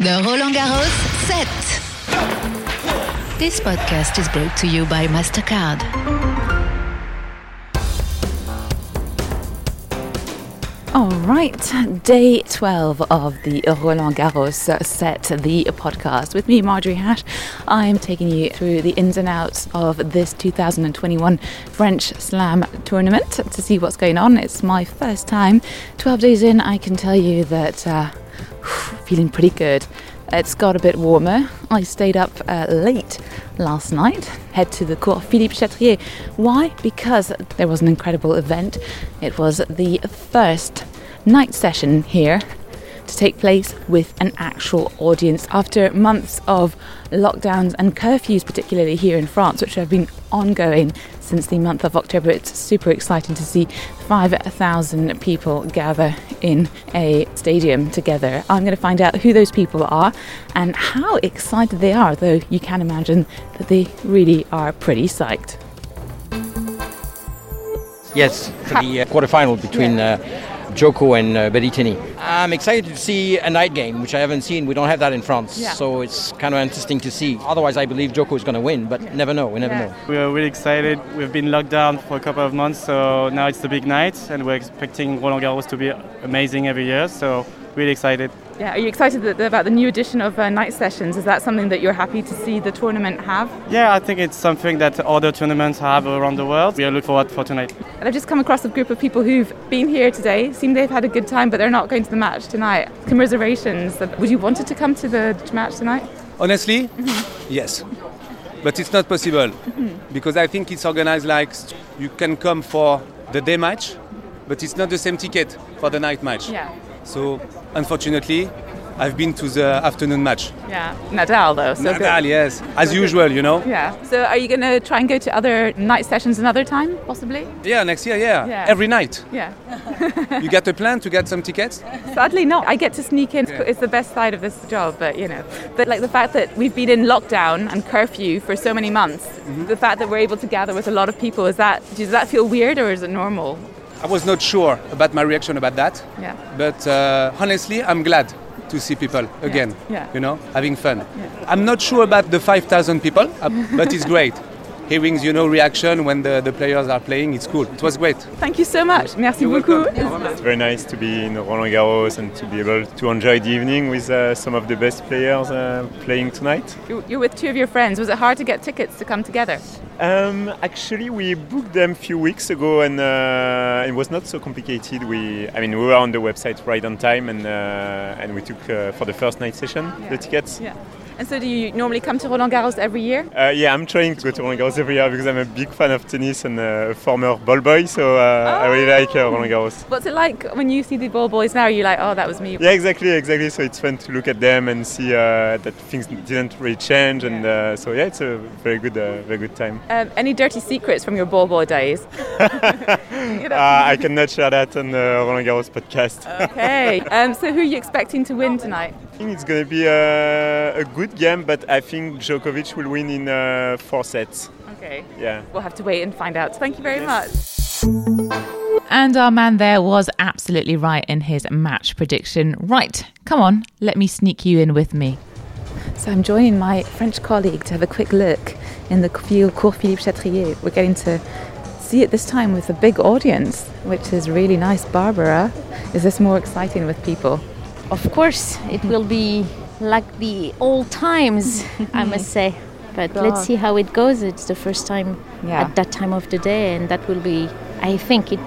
The Roland Garros set. This podcast is brought to you by MasterCard. All right, day 12 of the Roland Garros set, the podcast. With me, Marjorie Hash, I'm taking you through the ins and outs of this 2021 French Slam tournament to see what's going on. It's my first time. 12 days in, I can tell you that uh, feeling pretty good. It's got a bit warmer. I stayed up uh, late last night, head to the Court Philippe Chatrier. Why? Because there was an incredible event. It was the first night session here to take place with an actual audience after months of lockdowns and curfews, particularly here in France, which have been ongoing since the month of October. It's super exciting to see 5,000 people gather in a stadium together. I'm going to find out who those people are and how excited they are, though you can imagine that they really are pretty psyched. Yes, for the uh, quarterfinal between. Uh, Djoko and uh, Berrettini. I'm excited to see a night game, which I haven't seen. We don't have that in France, Yeah. so it's kind of interesting to see. Otherwise, I believe Djoko is going to win, but never know. We never Yeah. know. We are really excited. We've been locked down for a couple of months, so now it's the big night, and we're expecting Roland Garros to be amazing every year. So really excited. Yeah, are you excited that, about the new edition of uh, night sessions? Is that something that you're happy to see the tournament have? Yeah, I think it's something that other tournaments have around the world. We are looking forward for tonight. And I've just come across a group of people who've been here today, seem they've had a good time, but they're not going to the match tonight. Commiserations. Would you wanted to come to the match tonight? Honestly, yes. But it's not possible because I think it's organized like you can come for the day match, but it's not the same ticket for the night match. Yeah. So unfortunately, I've been to the afternoon match. Yeah. Nadal, though. So Nadal, good. yes, as usual, you know. Yeah. So are you going to try and go to other night sessions another time, possibly? Yeah, next year, yeah, Yeah. every night. Yeah. You get a plan to get some tickets? Sadly, not. I get to sneak in. Yeah. It's the best side of this job, but you know. But like the fact that we've been in lockdown and curfew for so many months, Mm-hmm. the fact that we're able to gather with a lot of people, is that does that feel weird or is it normal? I was not sure about my reaction about that, Yeah. but uh, honestly, I'm glad to see people again. yeah. You know, having fun. I'm not sure about the 5,000 people, uh, but it's great. Hearing, you know, reaction when the, the players are playing, it's cool. It was great. Thank you so much. Merci beaucoup. It's very nice to be in Roland Garros and to be able to enjoy the evening with uh, some of the best players uh, playing tonight. You- You're with two of your friends. Was it hard to get tickets to come together? Um, actually, we booked them a few weeks ago, and uh, it was not so complicated. We, I mean, we were on the website right on time, and uh, and we took uh, for the first night session the tickets. Yeah. And so do you normally come to Roland Garros every year? Uh, yeah, I'm trying to go to Roland Garros every year because I'm a big fan of tennis and uh, a former ball boy, so uh, I really like uh, Roland Garros. What's it like when you see the ball boys now? You're like, oh, that was me. Yeah, exactly, exactly. So it's fun to look at them and see uh, that things didn't really change, and uh, so yeah, it's a very good, uh, very good time. Um, any dirty secrets from your ball boy days? Uh, I cannot share that on the Roland Garros podcast. Okay. Um, so who are you expecting to win tonight? I think it's going to be a, a good game, but I think Djokovic will win in uh, four sets. Okay. Yeah. We'll have to wait and find out. Thank you very much. And our man there was absolutely right in his match prediction. Right, come on, let me sneak you in with me. So I'm joining my French colleague to have a quick look in the field Court Philippe Chatrier. We're getting to see it this time with a big audience, which is really nice. Barbara, is this more exciting with people? Of course, it will be like the old times, I must say. But let's see how it goes. It's the first time Yeah. at that time of the day, and that will be, I think it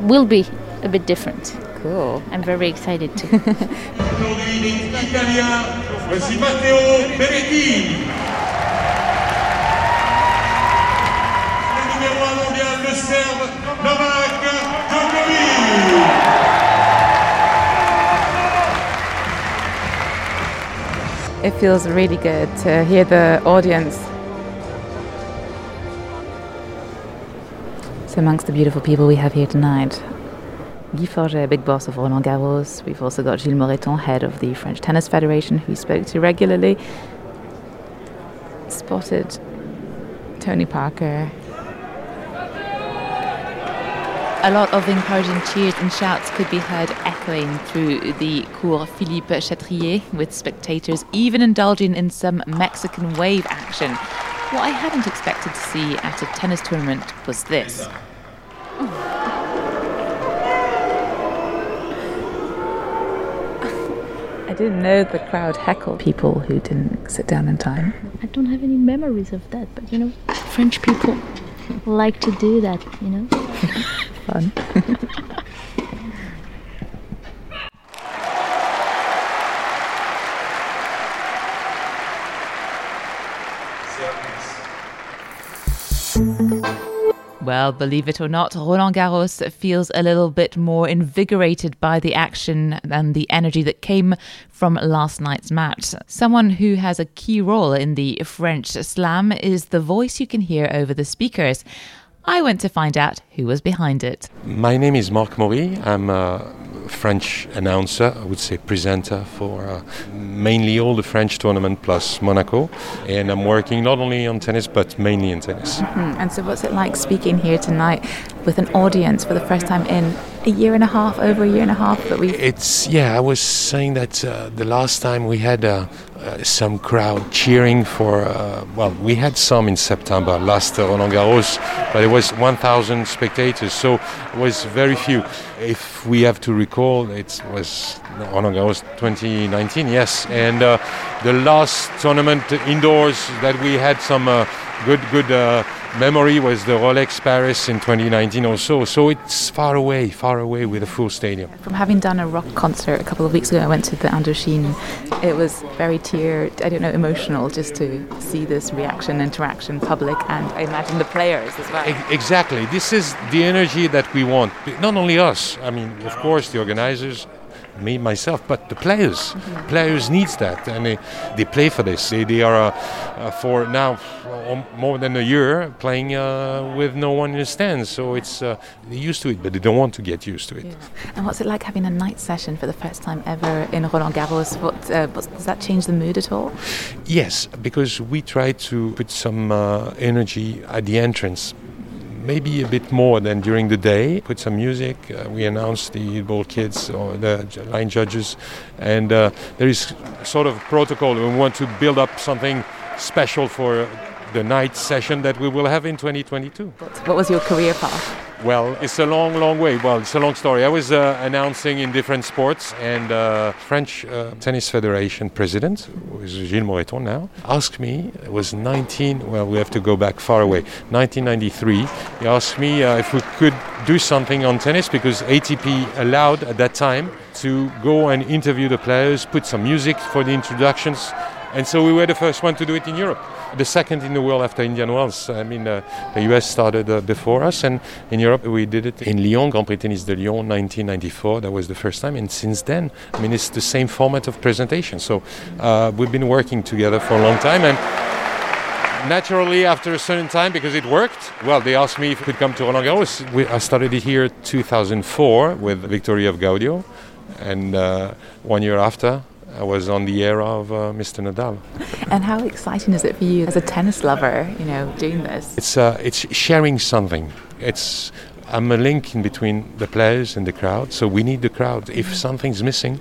will be a bit different. Cool. I'm very excited too. It feels really good to hear the audience. So, amongst the beautiful people we have here tonight, Guy Forget, big boss of Roland Garros. We've also got Gilles Moretton, head of the French Tennis Federation, who we spoke to regularly. Spotted Tony Parker. A lot of encouraging cheers and shouts could be heard echoing through the Court Philippe Chatrier, with spectators even indulging in some Mexican wave action. What I hadn't expected to see at a tennis tournament was this. I didn't know the crowd heckled people who didn't sit down in time. I don't have any memories of that, but you know, French people like to do that, you know. Fun. Well, believe it or not, Roland Garros feels a little bit more invigorated by the action and the energy that came from last night's match. Someone who has a key role in the French slam is the voice you can hear over the speakers. I went to find out who was behind it. My name is Marc Maury. I'm a French announcer, I would say presenter for uh, mainly all the French tournament plus Monaco. And I'm working not only on tennis but mainly in tennis. Hmm, And so, what's it like speaking here tonight with an audience for the first time in a year and a half, over a year and a half that we It's, yeah, I was saying that uh, the last time we had uh, uh, some crowd cheering for, uh, well, we had some in September, last Roland Garros, but it was 1,000 spectators, so it was very few. If we have to recall, it was Roland Garros 2019, yes, and uh, the last tournament indoors that we had some uh, good, good uh, memory was the Rolex Paris in 2019 also. So So it's far away, far away with a full stadium. From having done a rock concert a couple of weeks ago, I went to the Indochine. It was very tear, I don't know, emotional just to see this reaction, interaction, public, and I imagine the players as well. Exactly. This is the energy that we want. Not only us. I mean, of course, the organizers, me myself, but the players. Players needs that, and they, they play for this. They, they are uh, uh, for now um, more than a year playing uh, with no one in the stands. So it's uh, they're used to it, but they don't want to get used to it. And what's it like having a night session for the first time ever in Roland Garros? What, uh, does that change the mood at all? Yes, because we try to put some uh, energy at the entrance. Maybe a bit more than during the day. Put some music. Uh, we announce the ball kids or the line judges, and uh, there is sort of protocol. We want to build up something special for the night session that we will have in 2022. What was your career path? Well, it's a long, long way. Well, it's a long story. I was uh, announcing in different sports, and uh, French uh, Tennis Federation president, who is Gilles Moretton now, asked me. It was 19. Well, we have to go back far away. 1993. He asked me uh, if we could do something on tennis because ATP allowed at that time to go and interview the players, put some music for the introductions, and so we were the first one to do it in Europe. The second in the world after Indian Wells. I mean, uh, the US started uh, before us, and in Europe we did it in Lyon, Grand Prix Tennis de Lyon, 1994. That was the first time, and since then, I mean, it's the same format of presentation. So uh, we've been working together for a long time, and naturally, after a certain time, because it worked, well, they asked me if I could come to Roland Garros. We, I started it here 2004 with victoria of Gaudio, and uh, one year after, I was on the era of uh, Mr. Nadal. And how exciting is it for you as a tennis lover, you know, doing this? It's uh, it's sharing something. It's I'm a link in between the players and the crowd, so we need the crowd. If something's missing,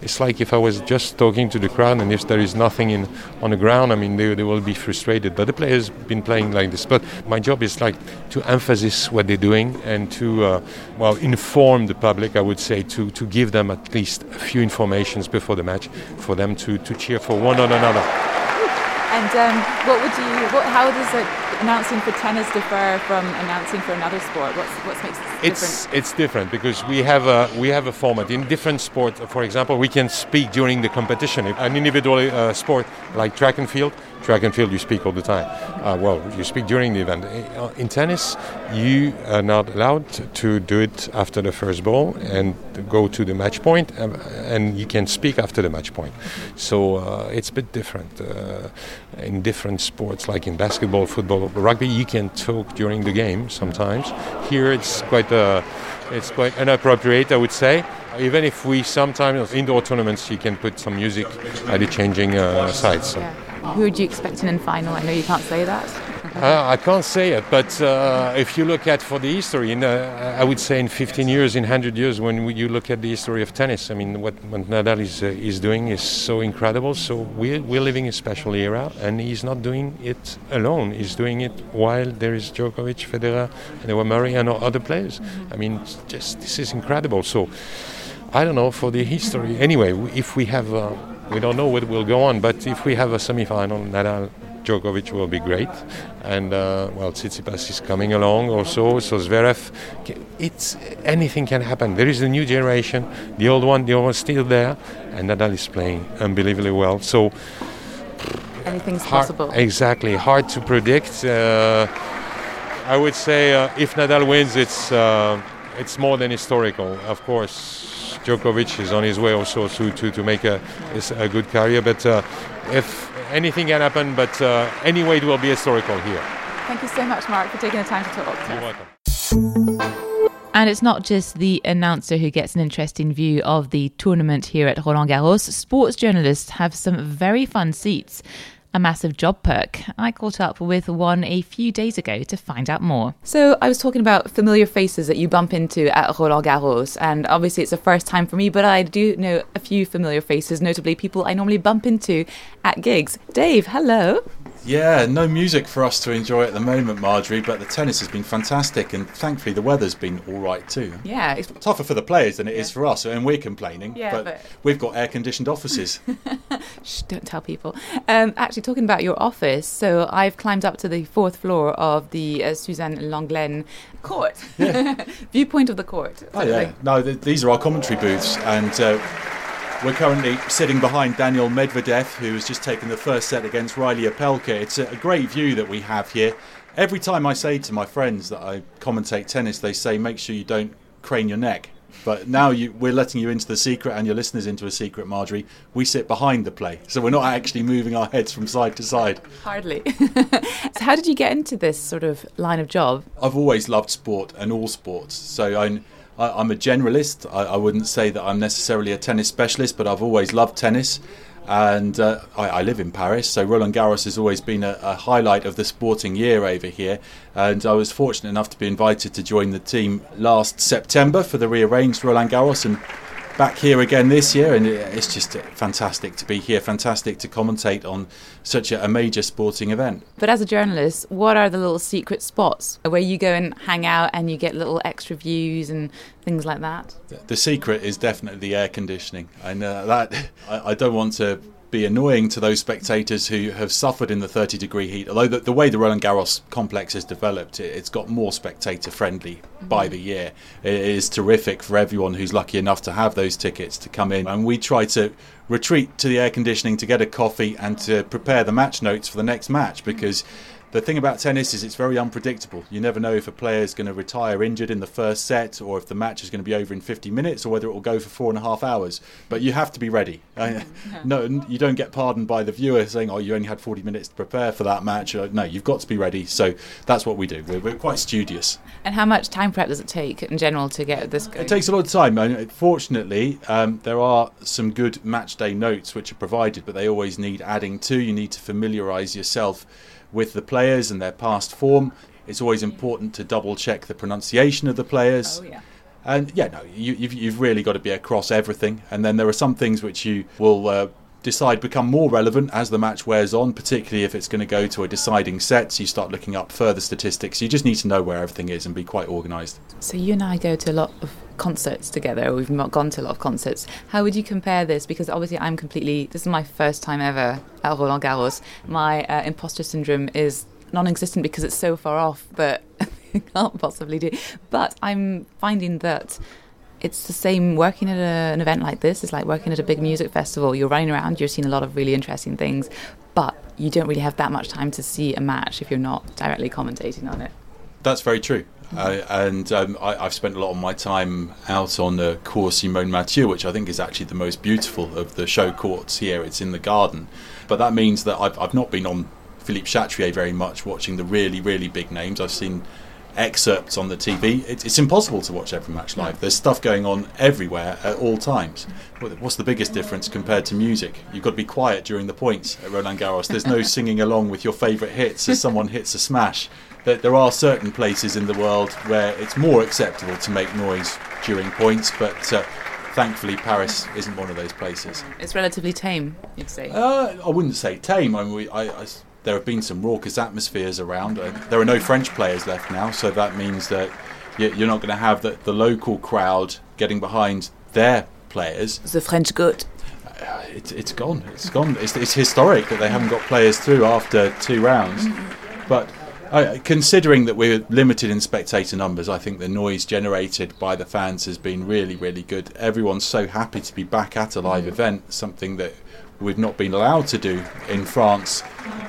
it's like if I was just talking to the crowd, and if there is nothing in on the ground, I mean, they, they will be frustrated. But the players been playing like this. But my job is like to emphasize what they're doing and to uh, well inform the public. I would say to to give them at least a few informations before the match for them to to cheer for one or another. And um, what would you, what, how does it, announcing for tennis differ from announcing for another sport? What's, what makes it It's different? it's different because we have a we have a format in different sports. For example, we can speak during the competition. An individual uh, sport like track and field, track and field, you speak all the time. Uh, well, you speak during the event. Uh, In tennis, you are not allowed to do it after the first ball and go to the match point, um, and you can speak after the match point. So uh, it's a bit different. Uh, in different sports, like in basketball, football, rugby, you can talk during the game sometimes. Here, it's quite uh, it's quite inappropriate, I would say. Even if we sometimes indoor tournaments, you can put some music at the changing uh, sides. So. Who would you expect in the final? I know you can't say that. Uh, I can't say it, but uh, if you look at for the history, in, uh, I would say in 15 years, in 100 years, when we, you look at the history of tennis, I mean, what, what Nadal is, uh, is doing is so incredible. So we're, we're living a special era, and he's not doing it alone. He's doing it while there is Djokovic, Federer, and there were Murray and other players. I mean, just this is incredible. So I don't know for the history. Anyway, if we have, uh, we don't know what will go on, but if we have a semi-final, Nadal. Djokovic will be great, and uh, well, Tsitsipas is coming along also. So Zverev, it's anything can happen. There is a new generation. The old one, the old one's still there, and Nadal is playing unbelievably well. So Anything's hard, possible. Exactly, hard to predict. Uh, I would say uh, if Nadal wins, it's uh, it's more than historical. Of course, Djokovic is on his way also to to, to make a a good career. But uh, if anything can happen, but uh, anyway, it will be historical here. Thank you so much, Marc, for taking the time to talk. You're welcome. And it's not just the announcer who gets an interesting view of the tournament here at Roland Garros. Sports journalists have some very fun seats. A massive job perk. I caught up with one a few days ago to find out more. So I was talking about familiar faces that you bump into at Roland Garros, and obviously it's the first time for me, but I do know a few familiar faces, notably people I normally bump into at gigs. Dave, hello. Yeah, no music for us to enjoy at the moment, Marjorie, but the tennis has been fantastic, and thankfully the weather's been all right too. Yeah, it's Tougher for the players than it is for us, and we're complaining. Yeah, but, but- we've got air-conditioned offices. Shh, don't tell people. Um, actually, talking about your office, so I've climbed up to the fourth floor of the uh, Suzanne Lenglen court. Viewpoint of the court. oh yeah, no, th- these are our commentary booths, and uh, we're currently sitting behind Daniil Medvedev, who has just taken the first set against Reilly Opelka. It's a, great view that we have here. Every time I say to my friends that I commentate tennis, they say, "Make sure you don't crane your neck." But now you, we're letting you into the secret and your listeners into a secret, Marjorie. We sit behind the play, so we're not actually moving our heads from side to side. Hardly. so, how did you get into this sort of line of job? I've always loved sport and all sports. So I'm, I, I'm a generalist. I, I wouldn't say that I'm necessarily a tennis specialist, but I've always loved tennis. And uh, I, I live in Paris, so Roland Garros has always been a, a highlight of the sporting year over here. And I was fortunate enough to be invited to join the team last September for the rearranged Roland Garros and back here again this year. And it's just fantastic to be here, fantastic to commentate on such a, major sporting event. But as a journalist, what are the little secret spots where you go and hang out and you get little extra views and things like that? The secret is definitely the air conditioning, and uh, that I, I don't want to be annoying to those spectators who have suffered in the 30 degree heat. Although the, the way the Roland Garros complex has developed, it, it's got more spectator friendly by the year. It is terrific for everyone who's lucky enough to have those tickets to come in, and we try to retreat to the air conditioning to get a coffee and to prepare the match notes for the next match because. The thing about tennis is it's very unpredictable. You never know if a player is going to retire injured in the first set, or if the match is going to be over in 50 minutes, or whether it will go for four and a half hours. But you have to be ready. Uh, no, you don't get pardoned by the viewer saying, "Oh, you only had 40 minutes to prepare for that match." Uh, No, you've got to be ready. So that's what we do. We're, we're quite studious. And how much time prep does it take in general to get this going? It takes a lot of time. And fortunately, um, there are some good match day notes which are provided, but they always need adding to. You need to familiarise yourself with the players and their past form. It's always important to double check the pronunciation of the players. Oh, yeah. And yeah, no, you, you've, you've really got to be across everything. And then there are some things which you will uh, decide become more relevant as the match wears on, particularly if it's going to go to a deciding set. So you start looking up further statistics. You just need to know where everything is and be quite organised. So you and I go to a lot of concerts together. We've not gone to a lot of concerts. How would you compare this? Because obviously I'm completely. This is my first time ever at Roland Garros. My uh, imposter syndrome is non-existent because it's so far off I can't possibly do. But I'm finding that. It's the same working at a, an event like this. It's like working at a big music festival. You're running around, you're seeing a lot of really interesting things, but you don't really have that much time to see a match if you're not directly commentating on it. That's very true. Uh, and um, I, I've spent a lot of my time out on the Court Simone Mathieu, which I think is actually the most beautiful of the show courts here. It's in the garden. But that means that I've, I've not been on Philippe Chatrier very much, watching the really, really big names. I've seen excerpts on the TV. It's, it's impossible to watch every match live. There's stuff going on everywhere at all times. What's the biggest difference compared to music? You've got to be quiet during the points at Roland Garros. There's no singing along with your favourite hits as someone hits a smash. There, there are certain places in the world where it's more acceptable to make noise during points, but uh, thankfully Paris isn't one of those places. It's relatively tame, you'd say. Uh, I wouldn't say tame. I mean, we, I, I- there have been some raucous atmospheres around. Uh, there are no French players left now, so that means that you- you're not going to have the, the local crowd getting behind their players. the French goat. It's, it's gone. It's gone. It's, it's historic that they haven't got players through after two rounds. But uh, considering that we're limited in spectator numbers, I think the noise generated by the fans has been really, really good. Everyone's so happy to be back at a live event, something that we've not been allowed to do in France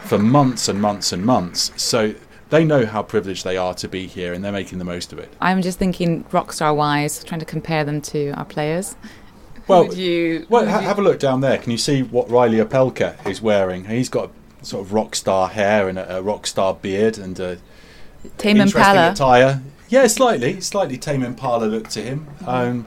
for months and months and months. So they know how privileged they are to be here and they're making the most of it. I'm just thinking rock star wise, trying to compare them to our players. Well, Would you, Well, ha- you- have a look down there. Can you see what Reilly Opelka is wearing? He's got sort of rock star hair and a, a rock star beard and a Tame interesting Impala. attire. Yeah, slightly, slightly Tame Impala look to him. Um,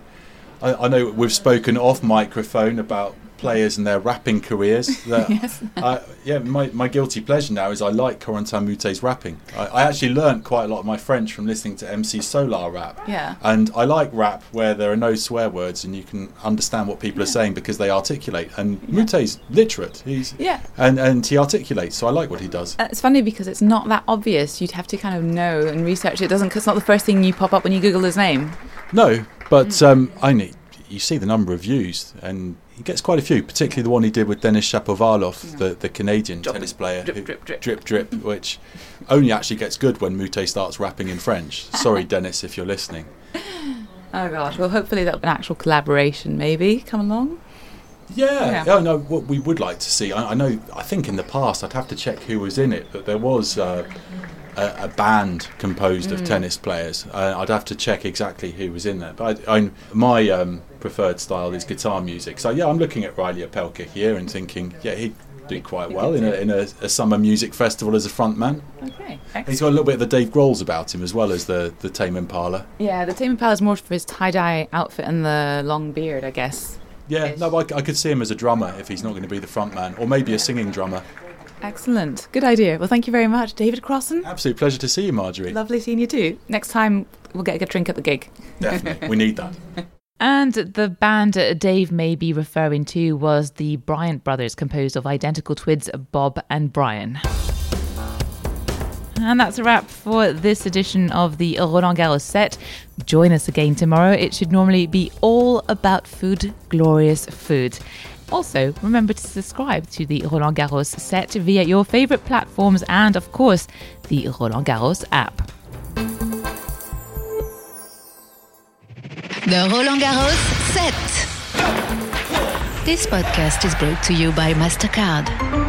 I, I know we've spoken off microphone about players and their rapping careers. That, Yes. uh, yeah, my, my guilty pleasure now is I like Corentin Moutet's rapping. I, I actually learnt quite a lot of my French from listening to MC Solaar rap. Yeah. And I like rap where there are no swear words and you can understand what people are saying because they articulate. And Moutet's literate. He's Yeah. and and he articulates. So I like what he does. Uh, It's funny because it's not that obvious. You'd have to kind of know and research. It doesn't. It's not the first thing you pop up when you Google his name. No, but um, I need. You see the number of views, and he gets quite a few. Particularly the one he did with Denis Shapovalov, the the Canadian tennis player, drip, who- drip, drip. drip, drip, which only actually gets good when Moutet starts rapping in French. Sorry, Denis, if you're listening. Oh gosh. Well, hopefully that'll be an actual collaboration. Maybe come along. Yeah, Yeah. yeah. no, what we would like to see. I, I know. I think in the past, I'd have to check who was in it, but there was uh, a, a band composed of Mm. tennis players. Uh, I'd have to check exactly who was in there. But I, I, my um, preferred style is guitar music. So yeah, I'm looking at Reilly Opelka here and thinking, yeah, he'd do quite well in a in a, a summer music festival as a frontman. Okay. He's got a little bit of the Dave Grohl's about him as well as the the Tame Impala. Yeah, the Tame Impala is more for his tie dye outfit and the long beard, I guess. Yeah, no, I, I could see him as a drummer if he's not going to be the frontman, or maybe a singing drummer. Excellent. Good idea. Well, thank you very much, David Crossan. Absolute pleasure to see you, Marjorie. Lovely seeing you too. Next time we'll get a good drink at the gig. Definitely, we need that. And the band Dave may be referring to was the Bryan brothers, composed of identical twins Bob and Brian. And that's a wrap for this edition of the Roland Garros set. Join us again tomorrow. It should normally be all about food, glorious food. Also, remember to subscribe to the Roland Garros set via your favorite platforms and, of course, the Roland Garros app. The Roland Garros set. This podcast is brought to you by MasterCard.